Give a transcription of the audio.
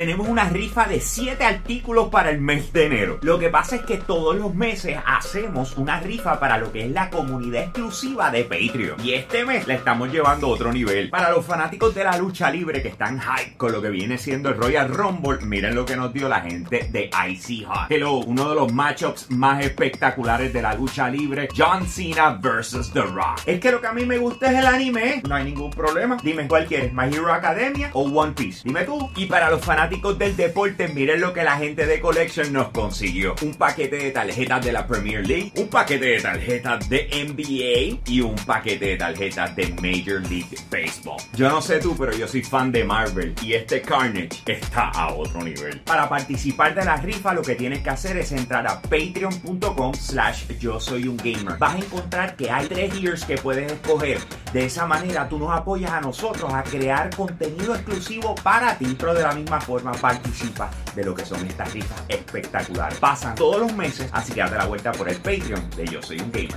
Tenemos una rifa de 7 artículos para el mes de enero. Lo que pasa es que todos los meses hacemos una rifa para lo que es la comunidad exclusiva de Patreon. Y este mes la estamos llevando a otro nivel. Para los fanáticos de la lucha libre que están hype con lo que viene siendo el Royal Rumble, miren lo que nos dio la gente de Icy Hot. Hello, uno de los matchups más espectaculares de la lucha libre, John Cena vs. The Rock. Es que lo que a mí me gusta es el anime, no hay ningún problema. Dime cuál quieres, My Hero Academia o One Piece. Dime tú. Y para los fanáticos del deporte, miren lo que la gente de Collection nos consiguió. Un paquete de tarjetas de la Premier League, un paquete de tarjetas de NBA y un paquete de tarjetas de Major League Baseball. Yo no sé tú, pero yo soy fan de Marvel y este Carnage está a otro nivel. Para participar de la rifa, lo que tienes que hacer es entrar a patreon.com slash yo soy un gamer. Vas a encontrar que hay tres years que puedes escoger. De esa manera tú nos apoyas a nosotros a crear contenido exclusivo para ti, pero de la misma participa de lo que son estas rifas espectaculares. Pasan todos los meses, así que date la vuelta por el Patreon de Yo Soy un Gamer.